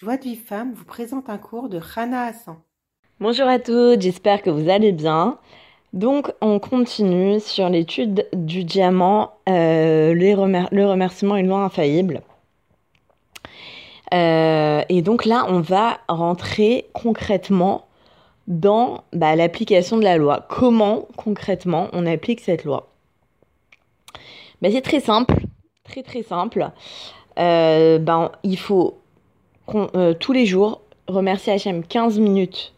Joie de Vie Femme vous présente un cours de Rana Hassan. Bonjour à toutes, j'espère que vous allez bien. Donc, on continue sur l'étude du diamant, euh, le remerciement est loi infaillible. Euh, et donc là, on va rentrer concrètement dans bah, l'application de la loi. Comment concrètement on applique cette loi? Bah, C'est très simple, très très simple. Euh, ben, il faut euh, tous les jours remercier HM 15 minutes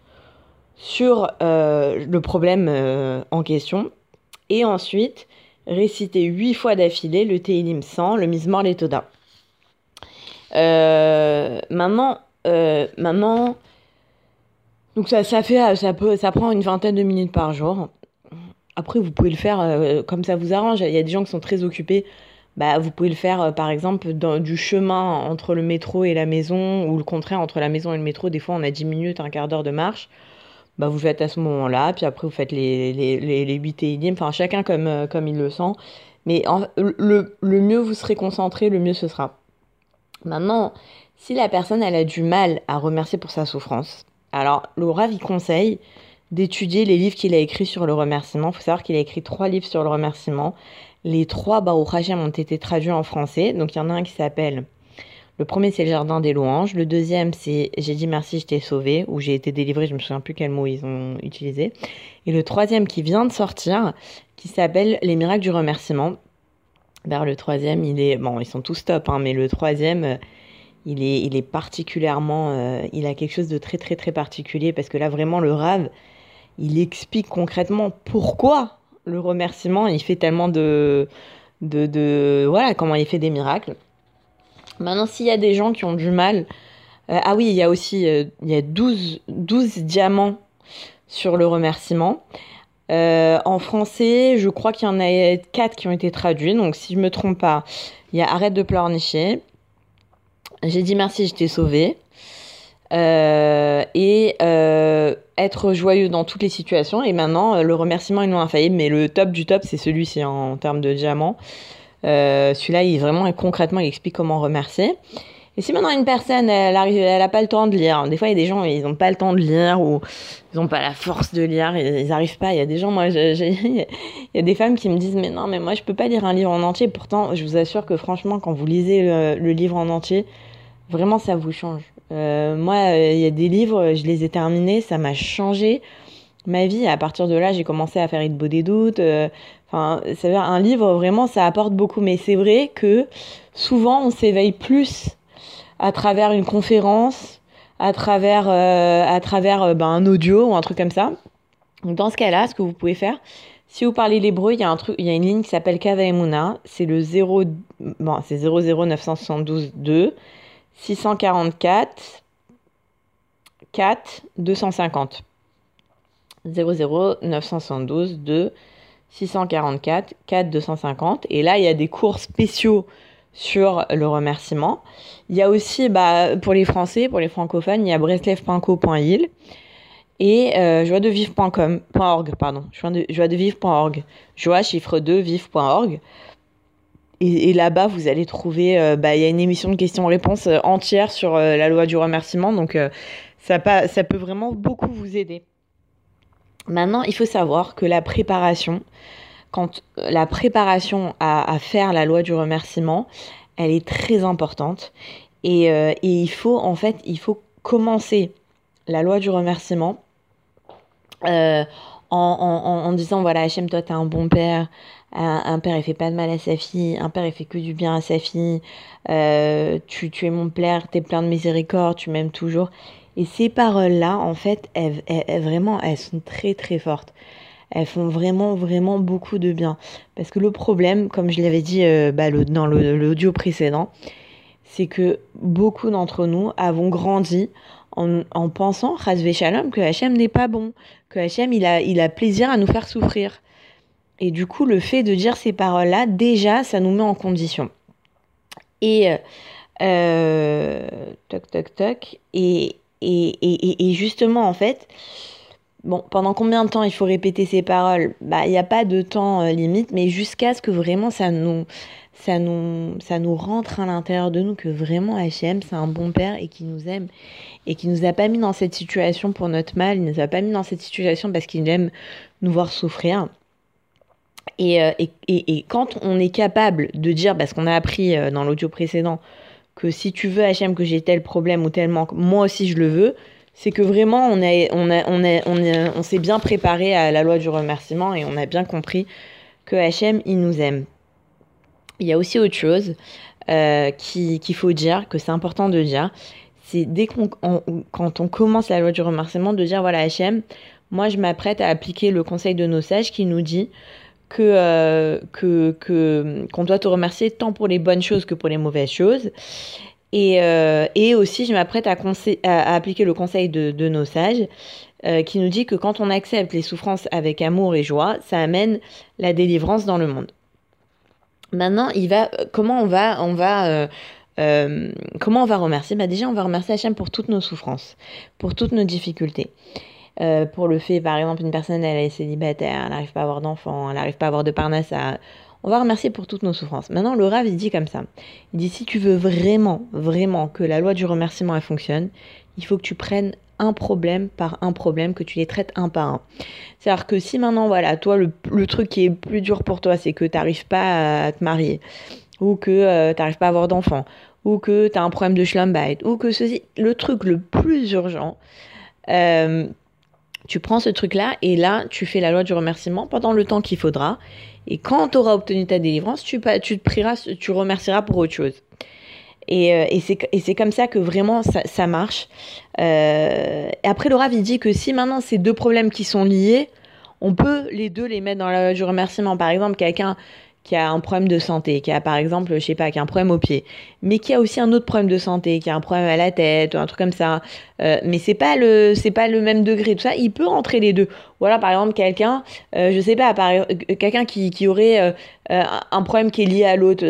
sur euh, le problème euh, en question et ensuite réciter 8 fois d'affilée le Teilim 100, le Mizmor les Toda. maintenant, maintenant, donc ça, ça fait, ça ça prend une vingtaine de minutes par jour. Après, vous pouvez le faire comme ça vous arrange. Il y a des gens qui sont très occupés bah, vous pouvez le faire euh, par exemple dans, du chemin entre le métro et la maison ou le contraire entre la maison et le métro. Des fois, on a 10 minutes, un quart d'heure de marche. Bah, vous faites à ce moment-là, puis après, vous faites les, les, les, les 8 et enfin chacun comme, euh, comme il le sent. Mais le, le mieux vous serez concentré, le mieux ce sera. Maintenant, si la personne elle a du mal à remercier pour sa souffrance, alors Rav il conseille d'étudier les livres qu'il a écrits sur le remerciement. Il faut savoir qu'il a écrit trois livres sur le remerciement. Les trois Baruch Hashem ont été traduits en français. Donc il y en a un qui s'appelle. Le premier, c'est le Jardin des Louanges. Le deuxième, c'est J'ai dit merci, je t'ai sauvé, où j'ai été délivré, je me souviens plus quel mot ils ont utilisé. Et le troisième qui vient de sortir, qui s'appelle Les miracles du remerciement. Vers le troisième, il est. Bon, ils sont tous top, hein, mais le troisième, il est, il est particulièrement. Euh, il a quelque chose de très, très, très particulier, parce que là, vraiment, le rave, il explique concrètement pourquoi le remerciement, il fait tellement de, de, Voilà, comment il fait des miracles. Maintenant, s'il y a des gens qui ont du mal... Euh, ah oui, il y a aussi euh, il y a 12, 12 diamants sur le remerciement. Euh, en français, je crois qu'il y en a 4 qui ont été traduits. Donc, si je me trompe pas, il y a Arrête de pleurnicher. J'ai dit merci, je t'ai sauvé. Et être joyeux dans toutes les situations. Et maintenant, euh, le remerciement est non infaillible, mais le top du top, c'est celui-ci en, termes de diamant. Euh, celui-là, il vraiment concrètement, il explique comment remercier. Et si maintenant une personne, elle elle a pas le temps de lire. Des fois, il y a des gens, ils n'ont pas le temps de lire ou ils n'ont pas la force de lire, ils n'arrivent pas. Il y a des gens, moi, il y a des femmes qui me disent, mais non, mais moi, je peux pas lire un livre en entier. Pourtant, je vous assure que franchement, quand vous lisez le livre en entier, vraiment, ça vous change. Euh, moi, euh, il y a des livres, je les ai terminés, ça m'a changé ma vie. À partir de là, j'ai commencé à faire une beau des doutes. Euh, enfin, un livre, vraiment, ça apporte beaucoup. Mais c'est vrai que souvent, on s'éveille plus à travers une conférence, à travers, à travers ben, un audio ou un truc comme ça. Dans ce cas-là, ce que vous pouvez faire, si vous parlez l'hébreu, il y a un truc, il y a une ligne qui s'appelle Kava C'est le 0, bon, c'est 00972 2. 644 4 250 00 972 2 644 4 250 et là il y a des cours spéciaux sur le remerciement. Il y a aussi bah, pour les Français, pour les francophones, il y a breslev.co.il et euh, joiedevivre.com.org pardon, joiedevivre.org, joie chiffre 2 vivre.org et, là-bas, vous allez trouver, euh, bah, il y a une émission de questions-réponses euh, entière sur euh, la loi du remerciement, donc ça, ça peut vraiment beaucoup vous aider. Maintenant, il faut savoir que la préparation, quand la préparation à, faire la loi du remerciement, elle est très importante. Et, et, il faut, en fait, il faut commencer la loi du remerciement en, en, en, disant, voilà, Hachem, toi, tu es un bon père, un, père il fait pas de mal à sa fille, un père il fait que du bien à sa fille, euh, tu, tu es mon père, tu es plein de miséricorde, tu m'aimes toujours. Et ces paroles-là, en fait, elles, vraiment, elles sont très très fortes. Elles font vraiment vraiment beaucoup de bien. Parce que le problème, comme je l'avais dit euh, bah, dans l'audio précédent, c'est que beaucoup d'entre nous avons grandi en, en pensant, Shalom, que Hachem n'est pas bon, que Hachem il a, il a plaisir à nous faire souffrir. Et du coup, le fait de dire ces paroles-là, déjà, ça nous met en condition. Et euh, toc toc toc. Et, et, et, justement, en fait, bon, pendant combien de temps il faut répéter ces paroles? Bah, il n'y a pas de temps euh, limite, mais jusqu'à ce que vraiment ça nous ça nous, ça nous rentre à l'intérieur de nous que vraiment Hachem, c'est un bon père et qui nous aime et qui nous a pas mis dans cette situation pour notre mal, il nous a pas mis dans cette situation parce qu'il aime nous voir souffrir. Et, euh, et, et, quand on est capable de dire, parce qu'on a appris euh, dans l'audio précédent, que si tu veux Hachem que j'ai tel problème ou tel manque, moi aussi je le veux, c'est que vraiment on, on, on, on, on s'est bien préparé à la loi du remerciement et on a bien compris que Hachem, il nous aime. Il y a aussi autre chose euh, qu'il qui faut dire, que c'est important de dire, c'est dès qu'on quand on commence la loi du remerciement, de dire voilà Hachem, moi je m'apprête à appliquer le conseil de nos sages qui nous dit que euh, que que qu'on doit te remercier tant pour les bonnes choses que pour les mauvaises choses. Et, euh, et aussi, je m'apprête à, à, appliquer le conseil de, de nos sages euh, qui nous dit que quand on accepte les souffrances avec amour et joie, ça amène la délivrance dans le monde. Maintenant, il va, comment on va, on va, euh, euh, comment on va remercier? Bah Déjà, on va remercier Hachem pour toutes nos souffrances, pour toutes nos difficultés. Euh, pour le fait, par exemple, une personne, elle est célibataire, elle n'arrive pas à avoir d'enfants, elle n'arrive pas à avoir de parnassa. On va remercier pour toutes nos souffrances. Maintenant, le Rav, il dit comme ça. Il dit, si tu veux vraiment, vraiment que la loi du remerciement, fonctionne, il faut que tu prennes un problème par un problème, que tu les traites un par un. C'est-à-dire que si maintenant, voilà, toi, le, truc qui est plus dur pour toi, c'est que tu n'arrives pas à te marier, ou que euh, tu n'arrives pas à avoir d'enfants, ou que tu as un problème de schlumbite, ou que ceci, le truc le plus urgent, euh, tu prends ce truc-là et là, tu fais la loi du remerciement pendant le temps qu'il faudra. Et quand tu auras obtenu ta délivrance, tu, tu te prieras, tu remercieras pour autre chose. Et, euh, et c'est comme ça que vraiment ça, marche. Euh, et après, le Rav, il dit que si maintenant ces deux problèmes qui sont liés, on peut les deux les mettre dans la du remerciement. Par exemple, quelqu'un qui a un problème de santé, qui a par exemple, je sais pas, qui a un problème au pied, mais qui a aussi un autre problème de santé, qui a un problème à la tête ou un truc comme ça, euh, mais c'est pas le c'est pas le même degré, tout ça, il peut rentrer les deux. Voilà, par exemple, quelqu'un, euh, je sais pas, euh, quelqu'un qui, aurait euh, un problème qui est lié à l'autre,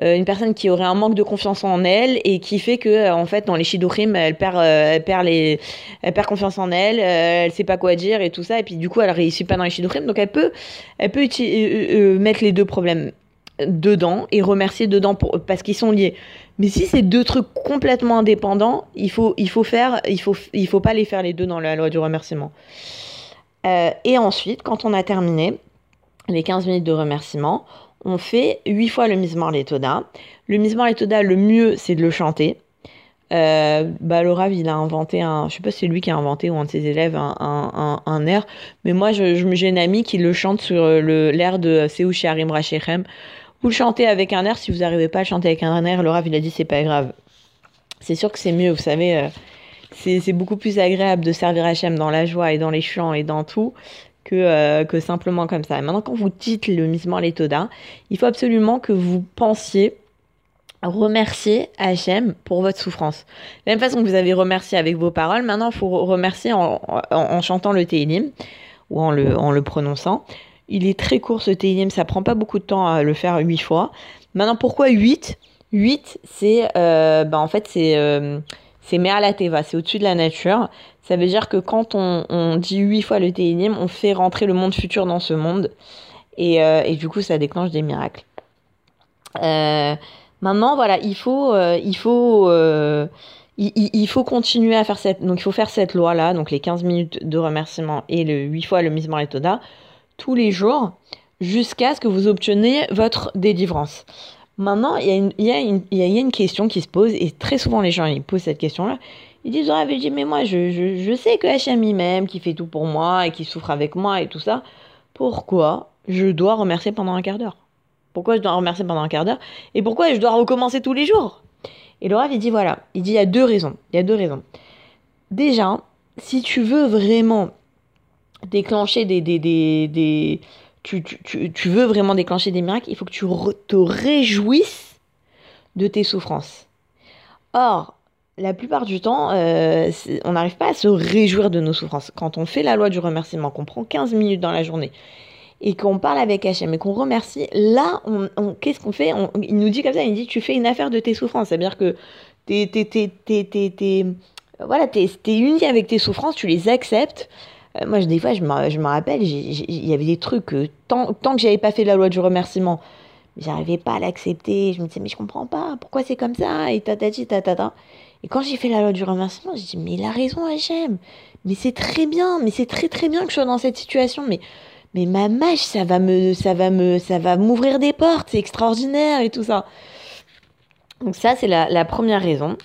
une personne qui aurait un manque de confiance en elle et qui fait que en fait dans les shidorim, elle perd elle perd confiance en elle, elle sait pas quoi dire et tout ça et puis du coup elle réussit pas dans les donc elle peut elle peut mettre les deux problèmes dedans et remercier dedans parce qu'ils sont liés. Mais si c'est deux trucs complètement indépendants, il faut, il faut faire, il faut, il faut pas les faire les deux dans la loi du remerciement. Euh, et ensuite, quand on a terminé les 15 minutes de remerciement, on fait 8 fois le Mizmor Letoda. Le Mizmor Letoda, le mieux, c'est de le chanter. Euh, bah, il a inventé un, je sais pas si c'est lui qui a inventé ou un de ses élèves un, un, un, air, mais moi, je, je, j'ai une amie qui le chante sur le, l'air de Seou Sharim Rachem. Vous le chantez avec un air, si vous n'arrivez pas à chanter avec un air, le Rav, il a dit c'est pas grave. C'est sûr que c'est mieux, vous savez, euh, c'est beaucoup plus agréable de servir Hachem dans la joie et dans les chants et dans tout que, euh, que simplement comme ça. Et maintenant, quand vous dites le misement les Toda, il faut absolument que vous pensiez remercier Hachem pour votre souffrance. De la même façon que vous avez remercié avec vos paroles, maintenant il faut remercier en, en, chantant le Tehillim ou en le, en le prononçant. Il est très court ce Tehillim, ça prend pas beaucoup de temps à le faire huit fois. Maintenant, pourquoi 8 8, c'est euh, bah, en fait c'est euh, c'est la Teva, c'est au-dessus de la nature. Ça veut dire que quand on, on dit huit fois le Tehillim, on fait rentrer le monde futur dans ce monde. Et, euh, et du coup, ça déclenche des miracles. Euh, Maintenant, voilà, il faut, euh, il faut, il, faut continuer à faire cette, donc loi-là, donc les 15 minutes de remerciement et le 8 fois le Mismar et Toda, tous les jours, jusqu'à ce que vous obteniez votre délivrance. Maintenant, il y, a une, question qui se pose, et très souvent les gens ils posent cette question-là. Ils disent, ah, mais, mais moi, je, sais que HMI m'aime, qui fait tout pour moi et qui souffre avec moi et tout ça. Pourquoi je dois remercier pendant un quart d'heure? Pourquoi je dois remercier pendant un quart d'heure? Et pourquoi je dois recommencer tous les jours? Et le Rav, il dit voilà, il dit il y a deux raisons. Il y a deux raisons. Déjà, si tu veux vraiment déclencher des, des tu, tu, tu, veux vraiment déclencher des miracles, il faut que tu te réjouisses de tes souffrances. Or, la plupart du temps, euh, on n'arrive pas à se réjouir de nos souffrances. Quand on fait la loi du remerciement, qu'on prend 15 minutes dans la journée et qu'on parle avec Hachem et qu'on remercie, là, on, qu'est-ce qu'on fait? On, Il nous dit comme ça, il dit tu fais une affaire de tes souffrances, c'est-à-dire que t'es, t'es, t'es voilà, t'es, t'es uni avec tes souffrances, tu les acceptes. Euh, moi, des fois, je me, je rappelle, il y avait des trucs, euh, tant, tant que j'avais pas fait la loi du remerciement, J'arrivais pas à l'accepter. Je me disais, mais je comprends pas, pourquoi c'est comme ça? Et. Et quand j'ai fait la loi du remerciement, j'ai dit, mais il a raison, Hachem. Mais c'est très bien, mais c'est très très bien que je sois dans cette situation. Mais, mais ma mâche, ça va me, ça va me, ça va m'ouvrir des portes, c'est extraordinaire et tout ça. Donc ça, c'est la, la première raison.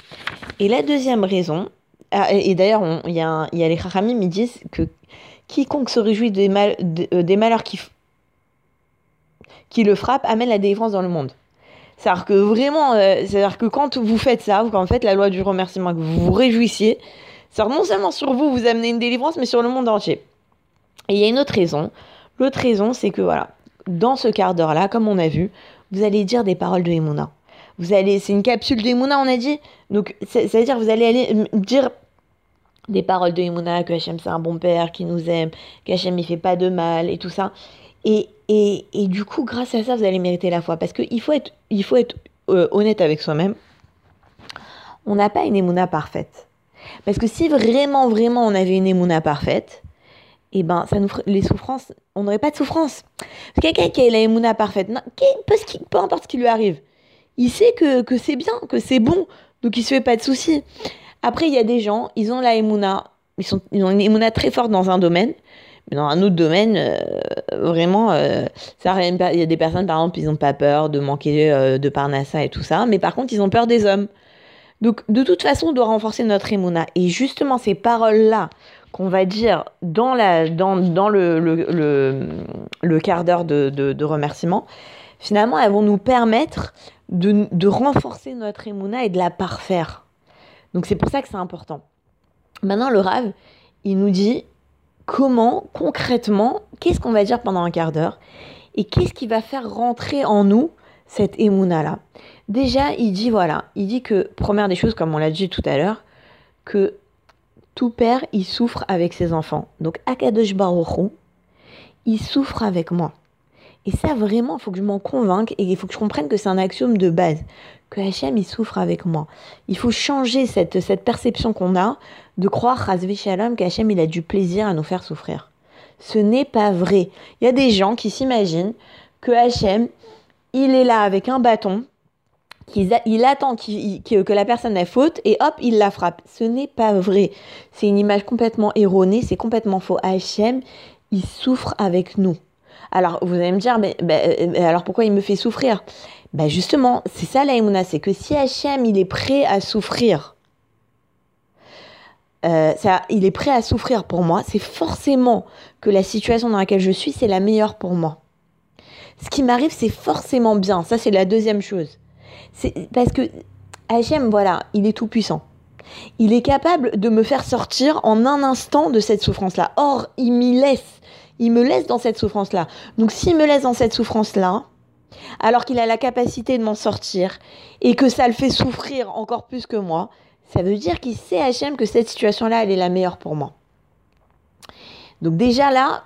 Et la deuxième raison, ah, et, d'ailleurs, il y, a les Chachamim, ils disent que quiconque se réjouit des, euh, malheurs qui, le frappent amène la délivrance dans le monde. C'est-à-dire que vraiment, euh, c'est-à-dire que quand vous faites ça, quand vous faites la loi du remerciement, que vous vous réjouissiez, ça non seulement sur vous, vous amenez une délivrance, mais sur le monde entier. Et il y a une autre raison. L'autre raison, c'est que voilà, dans ce quart d'heure-là, comme on a vu, vous allez dire des paroles de Emouna. Vous allez, c'est une capsule d'Emouna, on a dit. Donc, c'est- c'est-à-dire, vous allez aller dire des paroles de que Hachem c'est un bon père, qui nous aime, qu'Hachem il fait pas de mal et tout ça. Et, et, et du coup, grâce à ça, vous allez mériter la foi. Parce qu'il faut être, il faut être euh, honnête avec soi-même. On n'a pas une Emouna parfaite. Parce que si vraiment, vraiment on avait une Emouna parfaite, eh ben, ça nous les souffrances, on n'aurait pas de souffrance. Quelqu'un qui a la Emouna parfaite, peu importe ce qui lui arrive, il sait que, que c'est bien, que c'est bon, donc il se fait pas de soucis. Après, il y a des gens, ils ont la Emouna, ils, sont, ils ont une Emouna très forte dans un domaine, mais dans un autre domaine, euh, vraiment, euh, ça, rien- il y a des personnes, par exemple, ils n'ont pas peur de manquer euh, de parnassa et tout ça, mais par contre, ils ont peur des hommes. Donc, de toute façon, on doit renforcer notre Emouna. Et justement, ces paroles-là qu'on va dire dans, la, dans, dans le, le, le, le quart d'heure de, de, de remerciement, finalement, elles vont nous permettre de, de renforcer notre Emouna et de la parfaire. Donc, c'est pour ça que c'est important. Maintenant, le Rav, il nous dit comment, concrètement, qu'est-ce qu'on va dire pendant un quart d'heure et qu'est-ce qui va faire rentrer en nous cette Emouna-là. Déjà, il dit, voilà, il dit que, première des choses, comme on l'a dit tout à l'heure, que tout père, il souffre avec ses enfants. Donc, Akadosh Baruch il souffre avec moi. Et ça, vraiment, il faut que je m'en convainque et il faut que je comprenne que c'est un axiome de base. Que Hachem, il souffre avec moi. Il faut changer cette, cette perception qu'on a de croire, Razvi Shalom, qu'Hachem, il a du plaisir à nous faire souffrir. Ce n'est pas vrai. Il y a des gens qui s'imaginent que Hachem, il est là avec un bâton, qu'il a- il attend que la personne ait faute et hop, il la frappe. Ce n'est pas vrai. C'est une image complètement erronée, c'est complètement faux. Hachem, il souffre avec nous. Alors, vous allez me dire, mais, ben, euh, alors pourquoi il me fait souffrir? Ben Justement, c'est ça la Emouna, c'est que si Hachem, il est prêt à souffrir, euh, ça, il est prêt à souffrir pour moi, c'est forcément que la situation dans laquelle je suis, c'est la meilleure pour moi. Ce qui m'arrive, c'est forcément bien. Ça, c'est la deuxième chose. C'est parce que Hachem, voilà, il est tout puissant. Il est capable de me faire sortir en un instant de cette souffrance-là. Or, il m'y laisse. Il me laisse dans cette souffrance-là. Donc, s'il me laisse dans cette souffrance-là, alors qu'il a la capacité de m'en sortir et que ça le fait souffrir encore plus que moi, ça veut dire qu'il sait Hachem que cette situation-là, elle est la meilleure pour moi. Donc déjà là,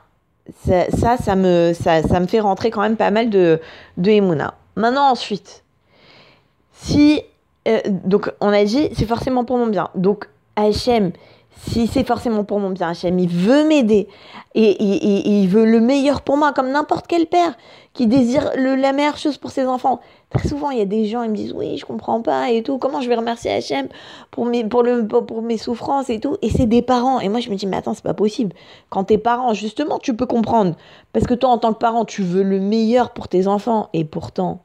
ça, ça, ça me, ça, ça me fait rentrer quand même pas mal de, de Emouna. Maintenant, ensuite, si. euh, donc, on a dit, c'est forcément pour mon bien. Donc, Hachem, si c'est forcément pour mon bien, Hachem, il veut m'aider et, il veut le meilleur pour moi, comme n'importe quel père qui désire le- la meilleure chose pour ses enfants. Très souvent, il y a des gens, ils me disent Oui, je comprends pas et tout. Comment je vais remercier Hachem pour mes, pour mes souffrances et tout? Et c'est des parents. Et moi, je me dis Mais attends, c'est pas possible. Quand t'es parent, justement, tu peux comprendre. Parce que toi, en tant que parent, tu veux le meilleur pour tes enfants. Et pourtant,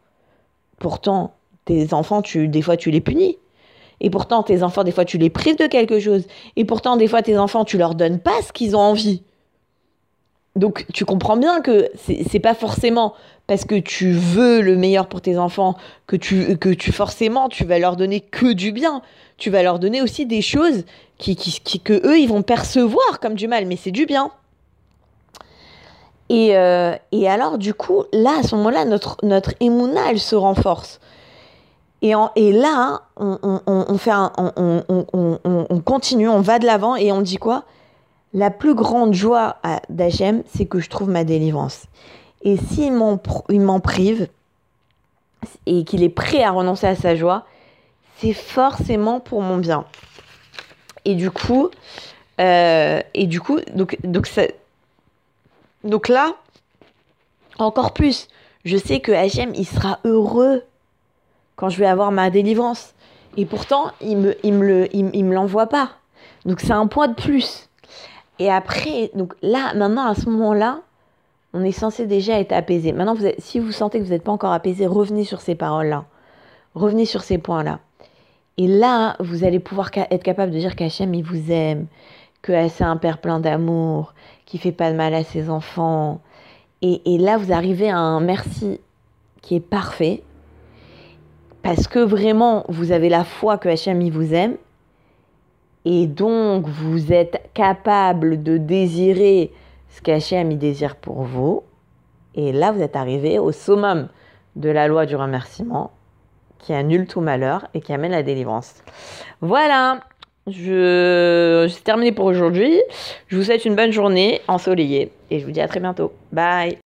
pourtant, tes enfants, tu, des fois, tu les punis. Et pourtant, tes enfants, des fois, tu les prives de quelque chose. Et pourtant, des fois, tes enfants, tu leur donnes pas ce qu'ils ont envie. Donc, tu comprends bien que c'est pas forcément parce que tu veux le meilleur pour tes enfants que tu, que tu forcément, tu vas leur donner que du bien. Tu vas leur donner aussi des choses qui, qui, qui- que eux, ils vont percevoir comme du mal, mais c'est du bien. Et, euh, et alors, du coup, là, à ce moment-là, notre, notre émouna, elle se renforce. Et, en- et là, on, on- fait on, on- on- on- on- on continue, on va de l'avant et on dit quoi? La plus grande joie d'Hachem, c'est que je trouve ma délivrance. Et s'il m'en prive et qu'il est prêt à renoncer à sa joie, c'est forcément pour mon bien. Et du coup, euh, et du coup, donc, donc, ça- donc là, encore plus, Je sais que Hachem, il sera heureux quand je vais avoir ma délivrance. Et pourtant, il me, il me, le, il, il l'envoie pas. Donc c'est un point de plus. Et après, donc là, maintenant, à ce moment-là, on est censé déjà être apaisé. Maintenant, si vous sentez que vous n'êtes pas encore apaisé, revenez sur ces paroles-là. Revenez sur ces points-là. Et là, vous allez pouvoir être capable de dire qu'Hachem, il vous aime, que c'est un père plein d'amour, qui fait pas de mal à ses enfants. Et là, vous arrivez à un merci qui est parfait. Parce que vraiment, vous avez la foi que Hachem, vous aime. Et donc, vous êtes capable de désirer ce qu'Hachem, désire pour vous. Et là, vous êtes arrivé au summum de la loi du remerciement qui annule tout malheur et qui amène la délivrance. Voilà, je... c'est terminé pour aujourd'hui. Je vous souhaite une bonne journée ensoleillée et je vous dis à très bientôt. Bye